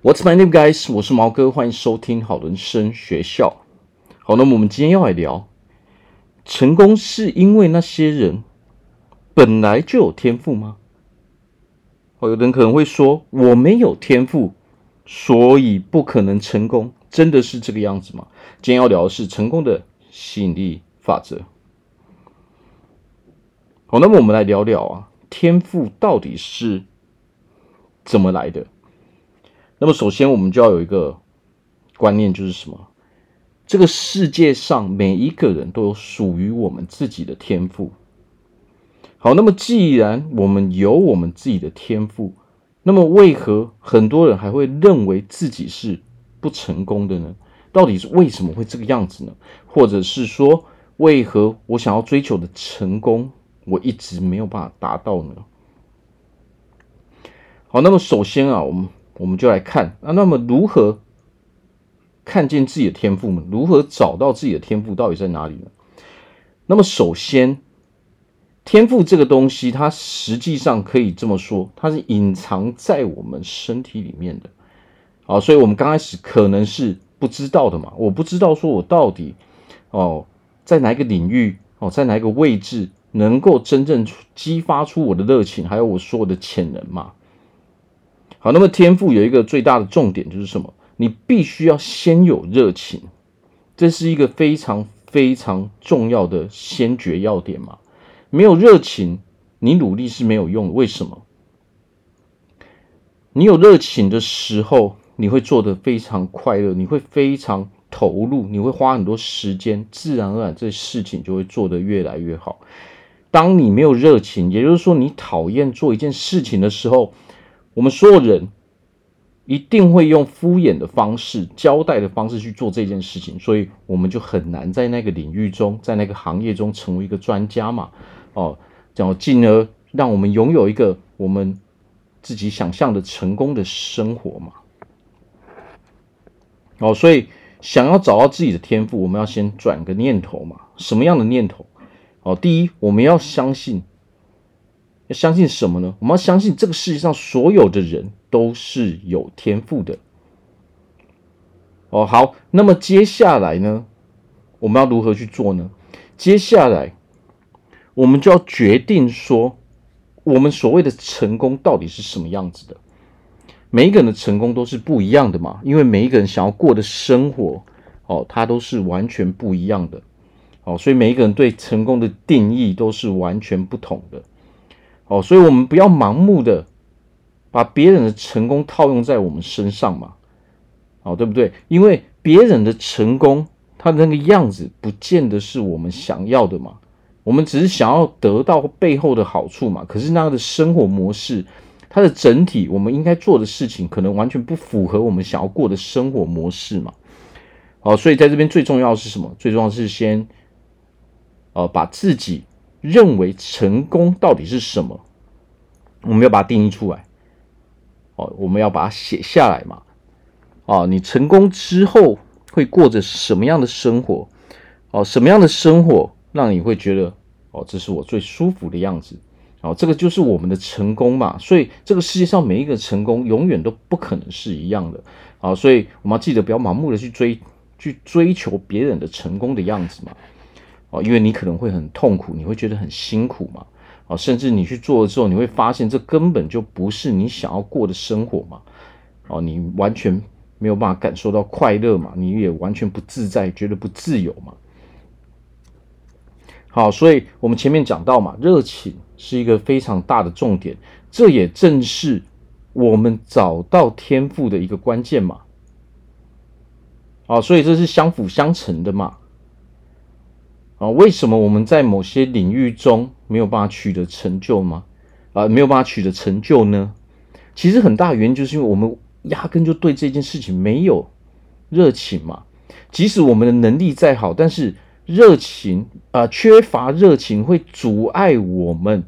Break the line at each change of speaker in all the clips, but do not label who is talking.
What's my name, guys？我是毛哥，欢迎收听好人生学校。好，那么我们今天要来聊，成功是因为那些人本来就有天赋吗？哦，有的人可能会说，我没有天赋，所以不可能成功，真的是这个样子吗？今天要聊的是成功的吸引力法则。好，那么我们来聊聊啊，天赋到底是怎么来的？那么，首先我们就要有一个观念，就是什么？这个世界上每一个人都有属于我们自己的天赋。好，那么既然我们有我们自己的天赋，那么为何很多人还会认为自己是不成功的呢？到底是为什么会这个样子呢？或者是说，为何我想要追求的成功，我一直没有办法达到呢？好，那么首先啊，我们。我们就来看啊，那么如何看见自己的天赋呢？如何找到自己的天赋到底在哪里呢？那么首先，天赋这个东西，它实际上可以这么说，它是隐藏在我们身体里面的。啊，所以我们刚开始可能是不知道的嘛，我不知道说我到底哦，在哪一个领域哦，在哪一个位置能够真正激发出我的热情，还有我所有的潜能嘛。好，那么天赋有一个最大的重点就是什么？你必须要先有热情，这是一个非常非常重要的先决要点嘛。没有热情，你努力是没有用。为什么？你有热情的时候，你会做得非常快乐，你会非常投入，你会花很多时间，自然而然这事情就会做得越来越好。当你没有热情，也就是说你讨厌做一件事情的时候，我们所有人一定会用敷衍的方式、交代的方式去做这件事情，所以我们就很难在那个领域中、在那个行业中成为一个专家嘛。哦，然后进而让我们拥有一个我们自己想象的成功的生活嘛。哦，所以想要找到自己的天赋，我们要先转个念头嘛。什么样的念头？哦，第一，我们要相信。要相信什么呢？我们要相信这个世界上所有的人都是有天赋的。哦，好，那么接下来呢，我们要如何去做呢？接下来，我们就要决定说，我们所谓的成功到底是什么样子的？每一个人的成功都是不一样的嘛，因为每一个人想要过的生活，哦，它都是完全不一样的。哦，所以每一个人对成功的定义都是完全不同的。哦，所以我们不要盲目的把别人的成功套用在我们身上嘛，哦，对不对？因为别人的成功，他的那个样子，不见得是我们想要的嘛。我们只是想要得到背后的好处嘛。可是那样的生活模式，它的整体，我们应该做的事情，可能完全不符合我们想要过的生活模式嘛。好，所以在这边最重要是什么？最重要是先，呃，把自己。认为成功到底是什么？我们要把它定义出来。哦，我们要把它写下来嘛。哦，你成功之后会过着什么样的生活？哦，什么样的生活让你会觉得哦，这是我最舒服的样子？哦，这个就是我们的成功嘛。所以这个世界上每一个成功永远都不可能是一样的。啊，所以我们要记得不要盲目的去追去追求别人的成功的样子嘛。哦，因为你可能会很痛苦，你会觉得很辛苦嘛。哦，甚至你去做了之后，你会发现这根本就不是你想要过的生活嘛。哦，你完全没有办法感受到快乐嘛，你也完全不自在，觉得不自由嘛。好，所以我们前面讲到嘛，热情是一个非常大的重点，这也正是我们找到天赋的一个关键嘛。哦，所以这是相辅相成的嘛。啊，为什么我们在某些领域中没有办法取得成就吗？啊，没有办法取得成就呢？其实很大原因就是因为我们压根就对这件事情没有热情嘛。即使我们的能力再好，但是热情啊，缺乏热情会阻碍我们。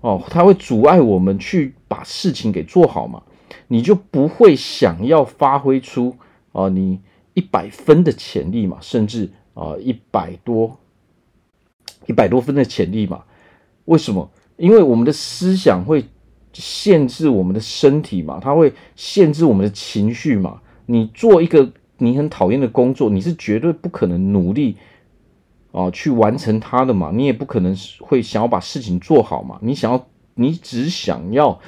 哦，它会阻碍我们去把事情给做好嘛。你就不会想要发挥出啊，你一百分的潜力嘛，甚至。啊，一百多，一百多分的潜力嘛？为什么？因为我们的思想会限制我们的身体嘛，它会限制我们的情绪嘛。你做一个你很讨厌的工作，你是绝对不可能努力啊、去完成它的嘛。你也不可能会想要把事情做好嘛。你想要，你只想要。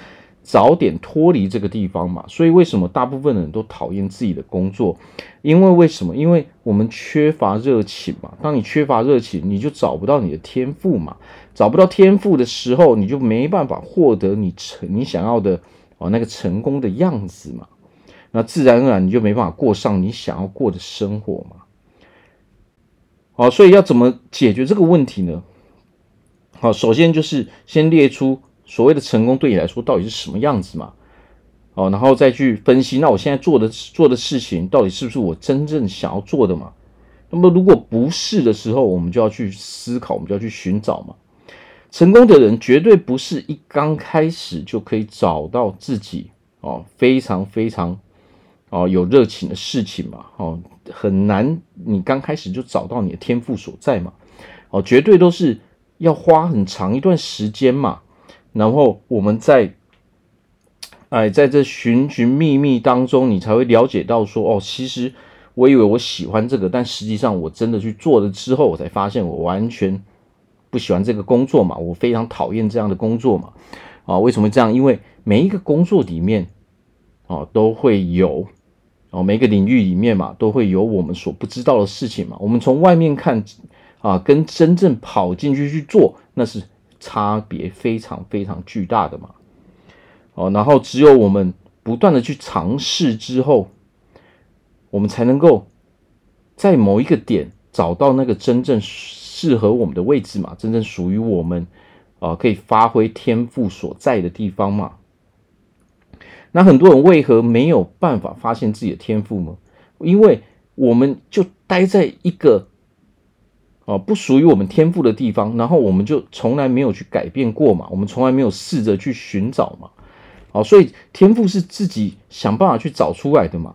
早点脱离这个地方嘛，所以为什么大部分人都讨厌自己的工作？因为为什么？因为我们缺乏热情嘛。当你缺乏热情，你就找不到你的天赋嘛。找不到天赋的时候，你就没办法获得你成你想要的哦那个成功的样子嘛。那自然而然你就没办法过上你想要过的生活嘛。好，所以要怎么解决这个问题呢？好，首先就是先列出。所谓的成功对你来说到底是什么样子嘛？哦，然后再去分析，那我现在做的做的事情到底是不是我真正想要做的嘛？那么如果不是的时候，我们就要去思考，我们就要去寻找嘛。成功的人绝对不是一刚开始就可以找到自己哦，非常非常哦有热情的事情嘛。哦，很难，你刚开始就找到你的天赋所在嘛。哦，绝对都是要花很长一段时间嘛。然后我们在，哎，在这寻寻觅觅当中，你才会了解到说，哦，其实我以为我喜欢这个，但实际上我真的去做了之后，我才发现我完全不喜欢这个工作嘛，我非常讨厌这样的工作嘛，啊，为什么这样？因为每一个工作里面，啊，都会有，哦，每个领域里面嘛，都会有我们所不知道的事情嘛。我们从外面看，啊，跟真正跑进去去做，那是。差别非常非常巨大的嘛，哦，然后只有我们不断的去尝试之后，我们才能够在某一个点找到那个真正适合我们的位置嘛，真正属于我们啊，可以发挥天赋所在的地方嘛。那很多人为何没有办法发现自己的天赋呢？因为我们就待在一个。哦，不属于我们天赋的地方，然后我们就从来没有去改变过嘛，我们从来没有试着去寻找嘛，好，所以天赋是自己想办法去找出来的嘛，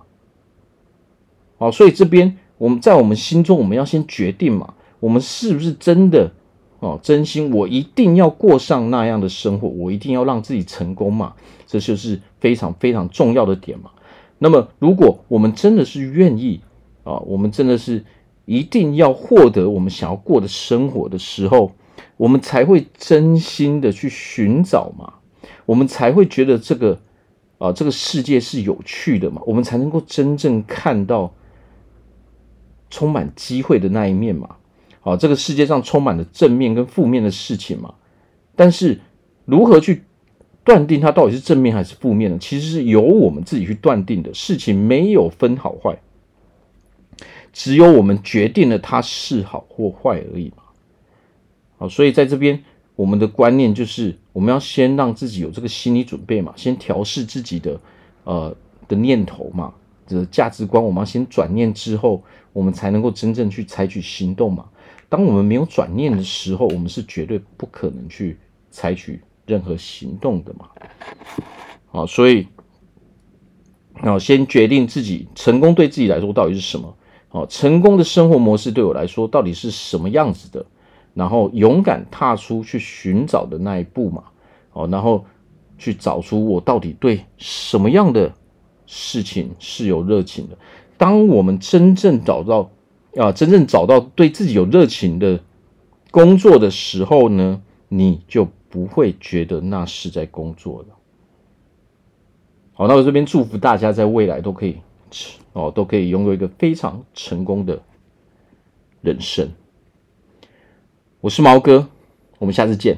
好，所以这边我们在我们心中，我们要先决定嘛，我们是不是真的哦，真心我一定要过上那样的生活，我一定要让自己成功嘛，这就是非常非常重要的点嘛。那么，如果我们真的是愿意啊，我们真的是。一定要获得我们想要过的生活的时候，我们才会真心的去寻找嘛，我们才会觉得这个啊、这个世界是有趣的嘛，我们才能够真正看到充满机会的那一面嘛。啊，这个世界上充满了正面跟负面的事情嘛，但是如何去断定它到底是正面还是负面呢？其实是由我们自己去断定的，事情没有分好坏。只有我们决定了它是好或坏而已嘛。好，所以在这边，我们的观念就是，我们要先让自己有这个心理准备嘛，先调试自己的呃的念头嘛，这个价值观，我们要先转念之后，我们才能够真正去采取行动嘛。当我们没有转念的时候，我们是绝对不可能去采取任何行动的嘛。好，所以，好，先决定自己成功对自己来说到底是什么。哦，成功的生活模式对我来说到底是什么样子的？然后勇敢踏出去寻找的那一步嘛，好，然后去找出我到底对什么样的事情是有热情的。当我们真正找到啊，真正找到对自己有热情的工作的时候呢，你就不会觉得那是在工作了。好，那我这边祝福大家在未来都可以。哦，都可以拥有一个非常成功的人生。我是毛哥，我们下次见。